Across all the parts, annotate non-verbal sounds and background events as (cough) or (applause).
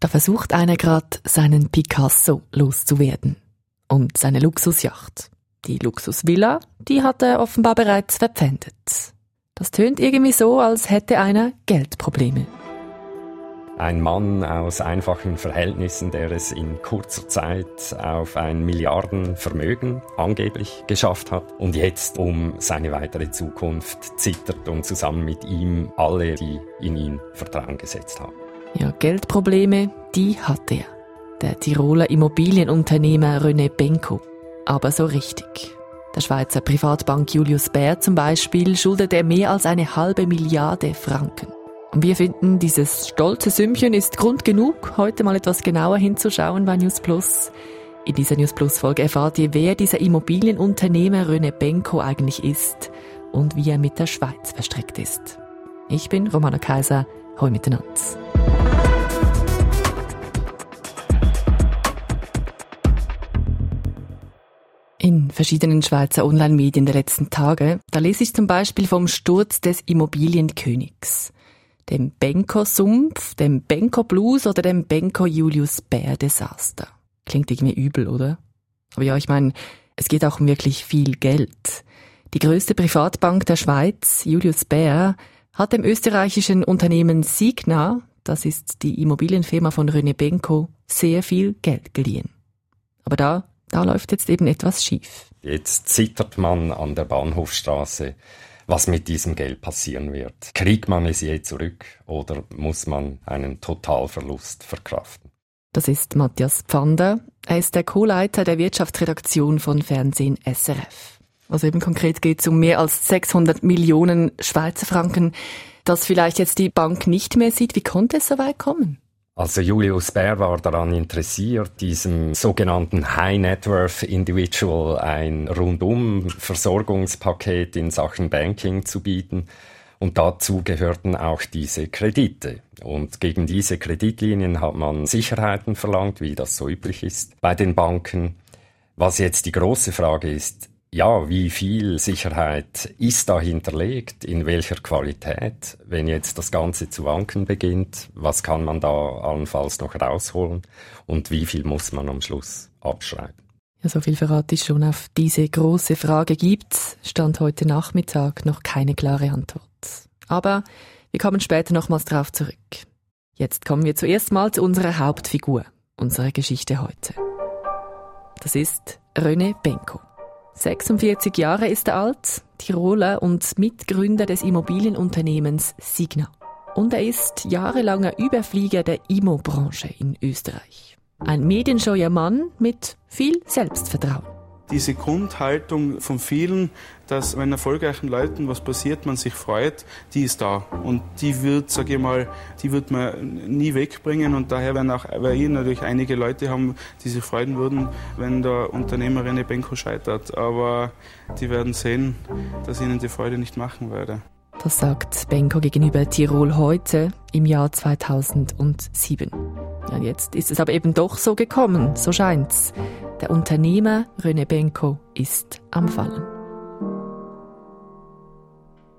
Da versucht einer gerade seinen Picasso loszuwerden. Und seine Luxusjacht. Die Luxusvilla, die hat er offenbar bereits verpfändet. Das tönt irgendwie so, als hätte einer Geldprobleme. Ein Mann aus einfachen Verhältnissen, der es in kurzer Zeit auf ein Milliardenvermögen angeblich geschafft hat und jetzt um seine weitere Zukunft zittert und zusammen mit ihm alle, die in ihn Vertrauen gesetzt haben. Ja, Geldprobleme, die hat er. Der Tiroler Immobilienunternehmer René Benko. Aber so richtig. Der Schweizer Privatbank Julius Baer zum Beispiel schuldet er mehr als eine halbe Milliarde Franken. Und wir finden, dieses stolze Sümmchen ist Grund genug, heute mal etwas genauer hinzuschauen bei News Plus. In dieser News Plus Folge erfahrt ihr, wer dieser Immobilienunternehmer René Benko eigentlich ist und wie er mit der Schweiz verstrickt ist. Ich bin Romana Kaiser, hoi miteinander. In verschiedenen Schweizer Online-Medien der letzten Tage, da lese ich zum Beispiel vom Sturz des Immobilienkönigs dem Benko-Sumpf, dem Benko-Blues oder dem Benko-Julius-Bär-Desaster. Klingt irgendwie übel, oder? Aber ja, ich meine, es geht auch um wirklich viel Geld. Die größte Privatbank der Schweiz, Julius Bär, hat dem österreichischen Unternehmen Signa, das ist die Immobilienfirma von René Benko, sehr viel Geld geliehen. Aber da, da läuft jetzt eben etwas schief. Jetzt zittert man an der Bahnhofstraße was mit diesem Geld passieren wird. Kriegt man es je zurück oder muss man einen Totalverlust verkraften? Das ist Matthias Pfander. Er ist der Co-Leiter der Wirtschaftsredaktion von Fernsehen SRF. Also eben konkret geht es um mehr als 600 Millionen Schweizer Franken, das vielleicht jetzt die Bank nicht mehr sieht. Wie konnte es so weit kommen? Also Julius Baer war daran interessiert, diesem sogenannten High Net Worth Individual ein rundum Versorgungspaket in Sachen Banking zu bieten. Und dazu gehörten auch diese Kredite. Und gegen diese Kreditlinien hat man Sicherheiten verlangt, wie das so üblich ist bei den Banken. Was jetzt die große Frage ist, ja, wie viel Sicherheit ist da hinterlegt, in welcher Qualität, wenn jetzt das Ganze zu wanken beginnt, was kann man da allenfalls noch rausholen und wie viel muss man am Schluss abschreiben? Ja, so viel verrate ich schon. Auf diese große Frage gibt stand heute Nachmittag noch keine klare Antwort. Aber wir kommen später nochmals drauf zurück. Jetzt kommen wir zuerst mal zu unserer Hauptfigur, unserer Geschichte heute. Das ist René Benko. 46 Jahre ist er alt, Tiroler und Mitgründer des Immobilienunternehmens Signa. Und er ist jahrelanger Überflieger der IMO-Branche in Österreich. Ein medienscheuer Mann mit viel Selbstvertrauen diese Grundhaltung von vielen, dass wenn erfolgreichen Leuten was passiert, man sich freut, die ist da. Und die wird, sage ich mal, die wird man nie wegbringen. Und daher werden auch, weil ihr natürlich einige Leute haben, die sich freuen würden, wenn der Unternehmer René Benko scheitert. Aber die werden sehen, dass ihnen die Freude nicht machen werde. Das sagt Benko gegenüber Tirol heute im Jahr 2007. Ja, jetzt ist es aber eben doch so gekommen, so scheint's. Der Unternehmer René Benko ist am Fallen.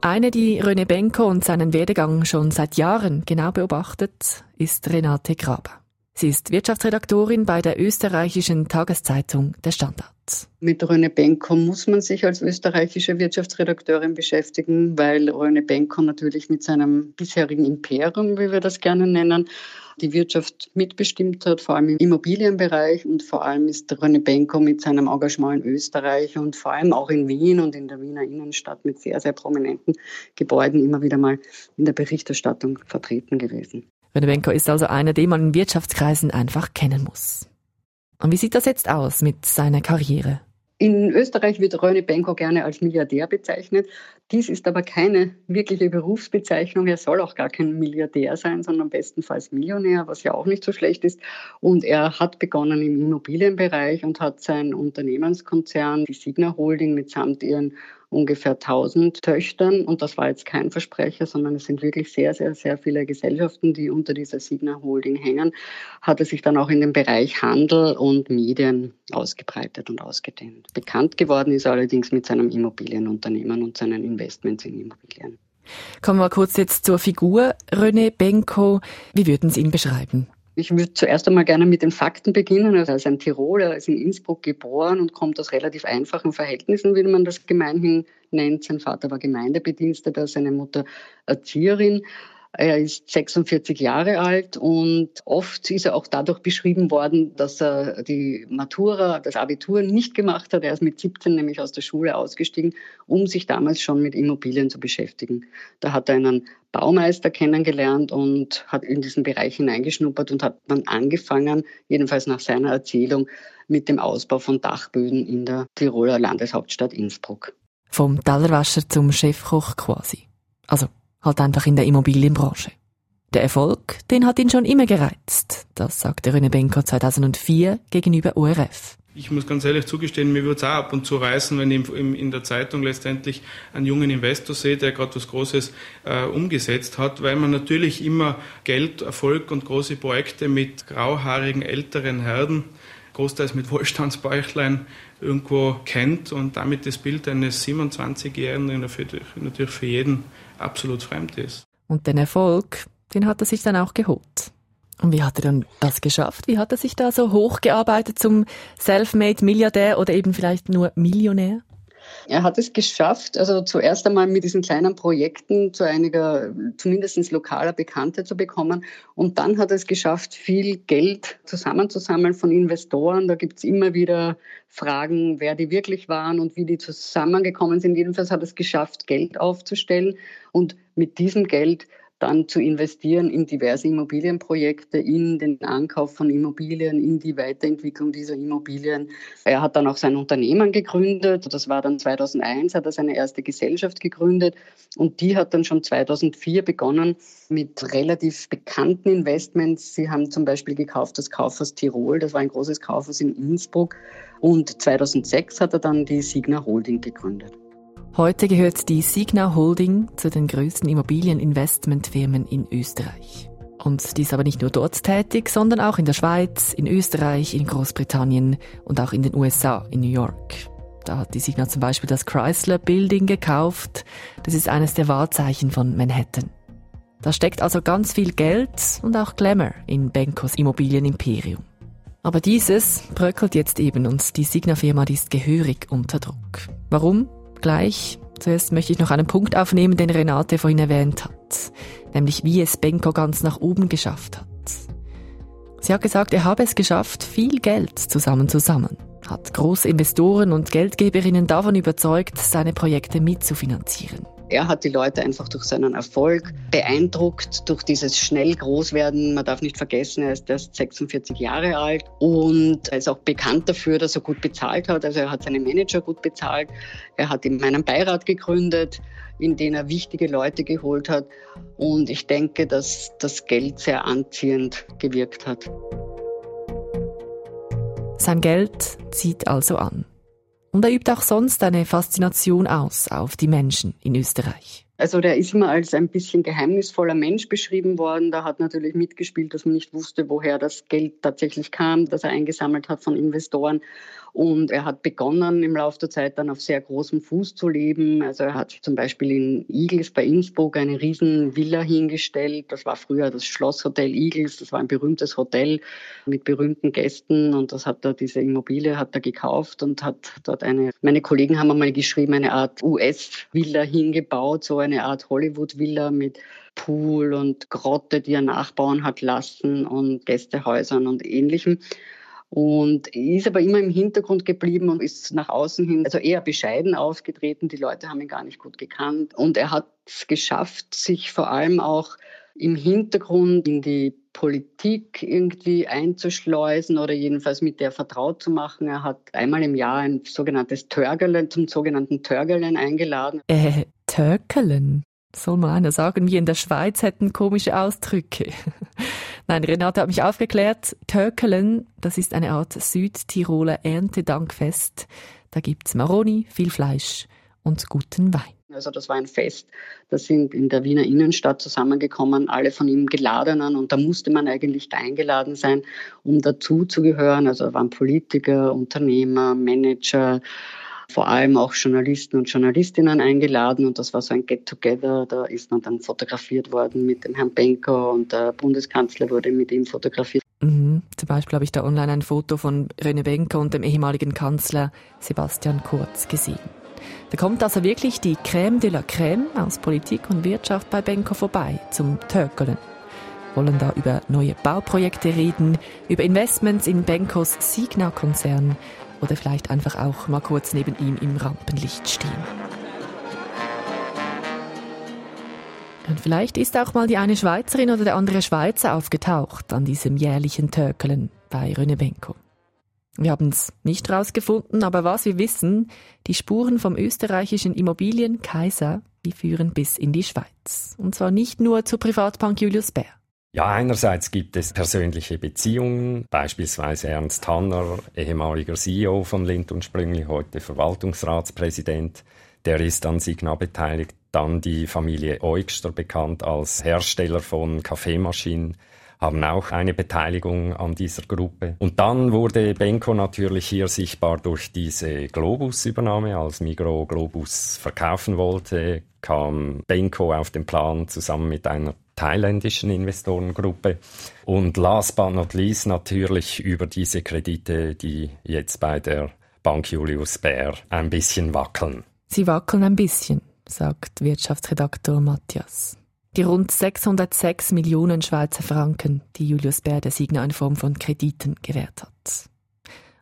Eine, die René Benko und seinen Werdegang schon seit Jahren genau beobachtet, ist Renate Graber. Sie ist Wirtschaftsredaktorin bei der österreichischen Tageszeitung Der Standard. Mit Röne Benko muss man sich als österreichische Wirtschaftsredakteurin beschäftigen, weil Röne Benko natürlich mit seinem bisherigen Imperium, wie wir das gerne nennen, die Wirtschaft mitbestimmt hat, vor allem im Immobilienbereich. Und vor allem ist René Benko mit seinem Engagement in Österreich und vor allem auch in Wien und in der Wiener Innenstadt mit sehr, sehr prominenten Gebäuden immer wieder mal in der Berichterstattung vertreten gewesen. René Benko ist also einer, den man in Wirtschaftskreisen einfach kennen muss. Und wie sieht das jetzt aus mit seiner Karriere? In Österreich wird René Benko gerne als Milliardär bezeichnet. Dies ist aber keine wirkliche Berufsbezeichnung. Er soll auch gar kein Milliardär sein, sondern bestenfalls Millionär, was ja auch nicht so schlecht ist. Und er hat begonnen im Immobilienbereich und hat sein Unternehmenskonzern, die Signa Holding, mitsamt ihren ungefähr 1000 Töchtern. Und das war jetzt kein Versprecher, sondern es sind wirklich sehr, sehr, sehr viele Gesellschaften, die unter dieser Signa Holding hängen. Hat er sich dann auch in den Bereich Handel und Medien ausgebreitet und ausgedehnt. Bekannt geworden ist er allerdings mit seinem Immobilienunternehmen und seinen Investments in Immobilien. Kommen wir kurz jetzt zur Figur René Benko. Wie würden Sie ihn beschreiben? Ich würde zuerst einmal gerne mit den Fakten beginnen. Also er ist ein Tiroler, er ist in Innsbruck geboren und kommt aus relativ einfachen Verhältnissen, wie man das gemeinhin nennt. Sein Vater war Gemeindebediensteter, seine Mutter Erzieherin. Er ist 46 Jahre alt und oft ist er auch dadurch beschrieben worden, dass er die Matura, das Abitur nicht gemacht hat. Er ist mit 17 nämlich aus der Schule ausgestiegen, um sich damals schon mit Immobilien zu beschäftigen. Da hat er einen Baumeister kennengelernt und hat in diesen Bereich hineingeschnuppert und hat dann angefangen, jedenfalls nach seiner Erzählung, mit dem Ausbau von Dachböden in der Tiroler Landeshauptstadt Innsbruck. Vom Tellerwäscher zum Chefkoch quasi. Also halt einfach in der Immobilienbranche. Der Erfolg, den hat ihn schon immer gereizt. Das sagte René Benko 2004 gegenüber ORF. Ich muss ganz ehrlich zugestehen, mir würde es auch ab und zu reißen, wenn ich in der Zeitung letztendlich einen jungen Investor sehe, der gerade was Großes äh, umgesetzt hat, weil man natürlich immer Geld, Erfolg und große Projekte mit grauhaarigen älteren Herden, großteils mit Wohlstandsbäuchlein, irgendwo kennt und damit das Bild eines 27-Jährigen natürlich für jeden absolut fremd ist. Und den Erfolg, den hat er sich dann auch geholt. Und wie hat er dann das geschafft? Wie hat er sich da so hochgearbeitet zum Selfmade-Milliardär oder eben vielleicht nur Millionär? Er hat es geschafft, also zuerst einmal mit diesen kleinen Projekten zu einiger, zumindest lokaler Bekannte zu bekommen. Und dann hat er es geschafft, viel Geld zusammenzusammeln von Investoren. Da gibt es immer wieder Fragen, wer die wirklich waren und wie die zusammengekommen sind. Jedenfalls hat er es geschafft, Geld aufzustellen. Und mit diesem Geld dann zu investieren in diverse Immobilienprojekte, in den Ankauf von Immobilien, in die Weiterentwicklung dieser Immobilien. Er hat dann auch sein Unternehmen gegründet. Das war dann 2001, hat er seine erste Gesellschaft gegründet. Und die hat dann schon 2004 begonnen mit relativ bekannten Investments. Sie haben zum Beispiel gekauft das Kaufhaus Tirol. Das war ein großes Kaufhaus in Innsbruck. Und 2006 hat er dann die Signa Holding gegründet. Heute gehört die Signa Holding zu den größten Immobilieninvestmentfirmen in Österreich. Und die ist aber nicht nur dort tätig, sondern auch in der Schweiz, in Österreich, in Großbritannien und auch in den USA, in New York. Da hat die Signa zum Beispiel das Chrysler Building gekauft. Das ist eines der Wahrzeichen von Manhattan. Da steckt also ganz viel Geld und auch Glamour in Benkos Immobilienimperium. Aber dieses bröckelt jetzt eben und die Signa-Firma ist gehörig unter Druck. Warum? Gleich. Zuerst möchte ich noch einen Punkt aufnehmen, den Renate vorhin erwähnt hat, nämlich wie es Benko ganz nach oben geschafft hat. Sie hat gesagt, er habe es geschafft, viel Geld zusammenzusammeln, hat große Investoren und Geldgeberinnen davon überzeugt, seine Projekte mitzufinanzieren. Er hat die Leute einfach durch seinen Erfolg beeindruckt, durch dieses schnell Großwerden. Man darf nicht vergessen, er ist erst 46 Jahre alt und er ist auch bekannt dafür, dass er gut bezahlt hat. Also er hat seine Manager gut bezahlt. Er hat in meinem Beirat gegründet, in den er wichtige Leute geholt hat. Und ich denke, dass das Geld sehr anziehend gewirkt hat. Sein Geld zieht also an. Und er übt auch sonst eine Faszination aus auf die Menschen in Österreich. Also der ist immer als ein bisschen geheimnisvoller Mensch beschrieben worden. Da hat natürlich mitgespielt, dass man nicht wusste, woher das Geld tatsächlich kam, das er eingesammelt hat von Investoren. Und er hat begonnen, im Laufe der Zeit dann auf sehr großem Fuß zu leben. Also er hat zum Beispiel in Igels bei Innsbruck eine riesen Villa hingestellt. Das war früher das Schlosshotel Igels. Das war ein berühmtes Hotel mit berühmten Gästen. Und das hat er, diese Immobilie hat er gekauft und hat dort eine, meine Kollegen haben einmal geschrieben, eine Art US-Villa hingebaut, so eine Art Hollywood-Villa mit Pool und Grotte, die er nachbauen hat lassen und Gästehäusern und ähnlichem und ist aber immer im Hintergrund geblieben und ist nach außen hin also eher bescheiden aufgetreten. Die Leute haben ihn gar nicht gut gekannt und er hat es geschafft, sich vor allem auch im Hintergrund in die Politik irgendwie einzuschleusen oder jedenfalls mit der vertraut zu machen. Er hat einmal im Jahr ein sogenanntes Törgelen zum sogenannten Törgelen eingeladen. Äh, Törkelen? Soll mal einer sagen, wir in der Schweiz hätten komische Ausdrücke. (laughs) Nein, Renate hat mich aufgeklärt. Tökelen, das ist eine Art Südtiroler Erntedankfest. Da gibt's Maroni, viel Fleisch und guten Wein. Also das war ein Fest, da sind in der Wiener Innenstadt zusammengekommen, alle von ihm Geladenen und da musste man eigentlich eingeladen sein, um dazuzugehören. Also da waren Politiker, Unternehmer, Manager, vor allem auch Journalisten und Journalistinnen eingeladen und das war so ein Get-Together. Da ist man dann fotografiert worden mit dem Herrn Benko und der Bundeskanzler wurde mit ihm fotografiert. Mhm. Zum Beispiel habe ich da online ein Foto von René Benko und dem ehemaligen Kanzler Sebastian Kurz gesehen. Da kommt also wirklich die Crème de la Crème aus Politik und Wirtschaft bei Benko vorbei zum Tökeln. Wollen da über neue Bauprojekte reden, über Investments in Benkos Signa-Konzern oder vielleicht einfach auch mal kurz neben ihm im Rampenlicht stehen. Und vielleicht ist auch mal die eine Schweizerin oder der andere Schweizer aufgetaucht an diesem jährlichen Tökeln bei René Benko. Wir haben es nicht rausgefunden, aber was wir wissen, die Spuren vom österreichischen Immobilien Kaiser, die führen bis in die Schweiz. Und zwar nicht nur zur Privatbank Julius Baer. Ja, einerseits gibt es persönliche Beziehungen, beispielsweise Ernst Hanner, ehemaliger CEO von Lind und Sprüngli, heute Verwaltungsratspräsident, der ist an Signa beteiligt. Dann die Familie Eugster, bekannt als Hersteller von Kaffeemaschinen, haben auch eine Beteiligung an dieser Gruppe. Und dann wurde Benko natürlich hier sichtbar durch diese Globus-Übernahme, als Migro Globus verkaufen wollte, kam Benko auf den Plan zusammen mit einer thailändischen Investorengruppe. Und last but not least natürlich über diese Kredite, die jetzt bei der Bank Julius Baer ein bisschen wackeln. Sie wackeln ein bisschen, sagt Wirtschaftsredaktor Matthias. Die rund 606 Millionen Schweizer Franken, die Julius Baer der Signa in Form von Krediten gewährt hat.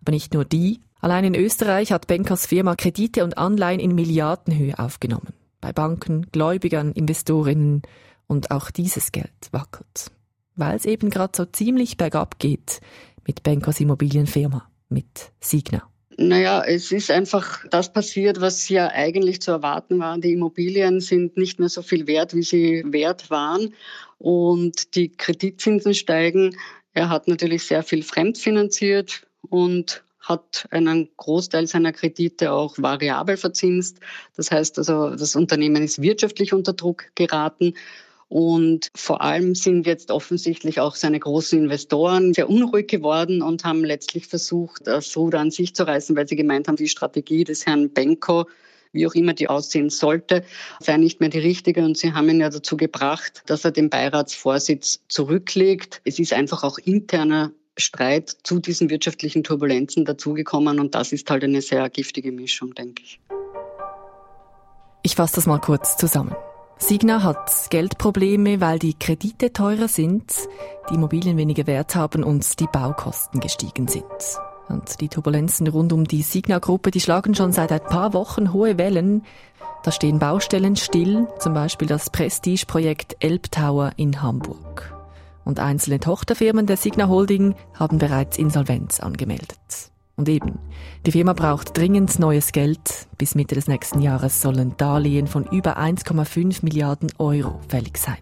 Aber nicht nur die. Allein in Österreich hat Bankers Firma Kredite und Anleihen in Milliardenhöhe aufgenommen. Bei Banken, Gläubigern, Investorinnen und auch dieses Geld wackelt. Weil es eben gerade so ziemlich bergab geht mit Bankers Immobilienfirma, mit Signa. Naja, es ist einfach das passiert, was ja eigentlich zu erwarten war. Die Immobilien sind nicht mehr so viel wert, wie sie wert waren. Und die Kreditzinsen steigen. Er hat natürlich sehr viel fremdfinanziert und hat einen Großteil seiner Kredite auch variabel verzinst. Das heißt also, das Unternehmen ist wirtschaftlich unter Druck geraten. Und vor allem sind jetzt offensichtlich auch seine großen Investoren sehr unruhig geworden und haben letztlich versucht, das Ruder an sich zu reißen, weil sie gemeint haben, die Strategie des Herrn Benko wie auch immer die aussehen sollte, sei nicht mehr die richtige. Und sie haben ihn ja dazu gebracht, dass er den Beiratsvorsitz zurücklegt. Es ist einfach auch interner Streit zu diesen wirtschaftlichen Turbulenzen dazugekommen und das ist halt eine sehr giftige Mischung, denke ich. Ich fasse das mal kurz zusammen. Signa hat Geldprobleme, weil die Kredite teurer sind, die Immobilien weniger Wert haben und die Baukosten gestiegen sind. Und die Turbulenzen rund um die Signa-Gruppe, die schlagen schon seit ein paar Wochen hohe Wellen. Da stehen Baustellen still, zum Beispiel das Prestige-Projekt Elbtower in Hamburg. Und einzelne Tochterfirmen der Signa Holding haben bereits Insolvenz angemeldet. Und eben, die Firma braucht dringend neues Geld. Bis Mitte des nächsten Jahres sollen Darlehen von über 1,5 Milliarden Euro fällig sein.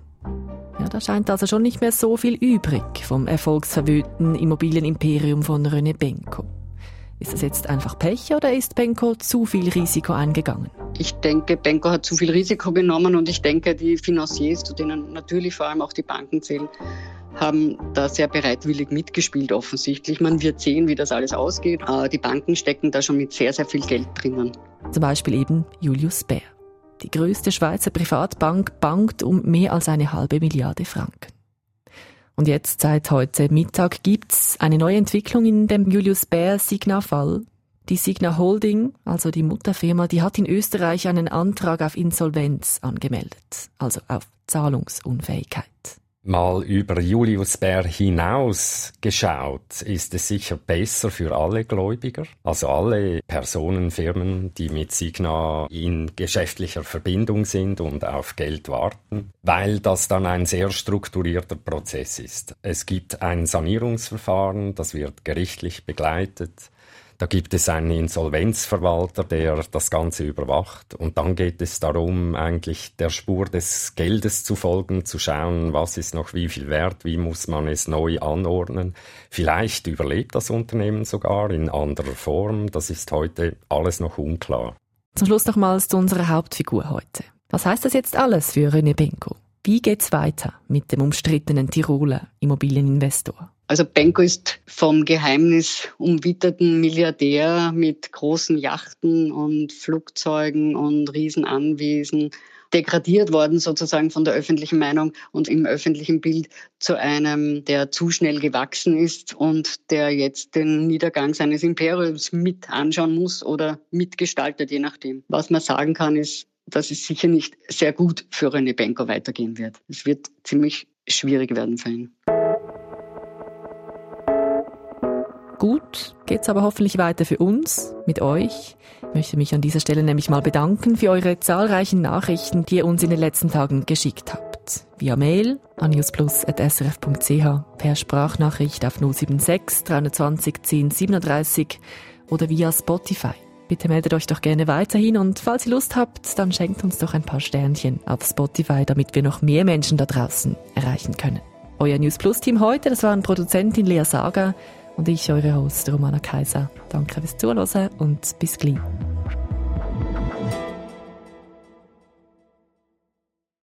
Ja, da scheint also schon nicht mehr so viel übrig vom erfolgsverwöhnten Immobilienimperium von René Benko. Ist das jetzt einfach Pech oder ist Benko zu viel Risiko eingegangen? Ich denke, Benko hat zu viel Risiko genommen und ich denke, die Financiers, zu denen natürlich vor allem auch die Banken zählen, haben da sehr bereitwillig mitgespielt offensichtlich. Man wird sehen, wie das alles ausgeht. Äh, die Banken stecken da schon mit sehr, sehr viel Geld drinnen. Zum Beispiel eben Julius Baer. Die größte Schweizer Privatbank bankt um mehr als eine halbe Milliarde Franken. Und jetzt seit heute Mittag gibt's eine neue Entwicklung in dem Julius Baer Signa-Fall. Die Signa Holding, also die Mutterfirma, die hat in Österreich einen Antrag auf Insolvenz angemeldet, also auf Zahlungsunfähigkeit. Mal über Julius Bär hinaus geschaut, ist es sicher besser für alle Gläubiger, also alle Personen, Firmen, die mit Signa in geschäftlicher Verbindung sind und auf Geld warten, weil das dann ein sehr strukturierter Prozess ist. Es gibt ein Sanierungsverfahren, das wird gerichtlich begleitet. Da gibt es einen Insolvenzverwalter, der das Ganze überwacht. Und dann geht es darum, eigentlich der Spur des Geldes zu folgen, zu schauen, was ist noch wie viel wert, wie muss man es neu anordnen. Vielleicht überlebt das Unternehmen sogar in anderer Form. Das ist heute alles noch unklar. Zum Schluss nochmals zu unserer Hauptfigur heute. Was heißt das jetzt alles für René Benko? Wie geht's weiter mit dem umstrittenen Tiroler Immobilieninvestor? Also Benko ist vom Geheimnis umwitterten Milliardär mit großen Yachten und Flugzeugen und Riesenanwesen degradiert worden sozusagen von der öffentlichen Meinung und im öffentlichen Bild zu einem, der zu schnell gewachsen ist und der jetzt den Niedergang seines Imperiums mit anschauen muss oder mitgestaltet, je nachdem. Was man sagen kann, ist, dass es sicher nicht sehr gut für René Benko weitergehen wird. Es wird ziemlich schwierig werden für ihn. Gut geht's aber hoffentlich weiter für uns, mit euch. Ich möchte mich an dieser Stelle nämlich mal bedanken für eure zahlreichen Nachrichten, die ihr uns in den letzten Tagen geschickt habt. Via Mail an newsplus.srf.ch, per Sprachnachricht auf 076 320 10 37 oder via Spotify. Bitte meldet euch doch gerne weiterhin und falls ihr Lust habt, dann schenkt uns doch ein paar Sternchen auf Spotify, damit wir noch mehr Menschen da draußen erreichen können. Euer News Plus Team heute, das waren Produzentin Lea Saga, und ich, eure Host Romana Kaiser. Danke fürs Zuhören und bis gleich.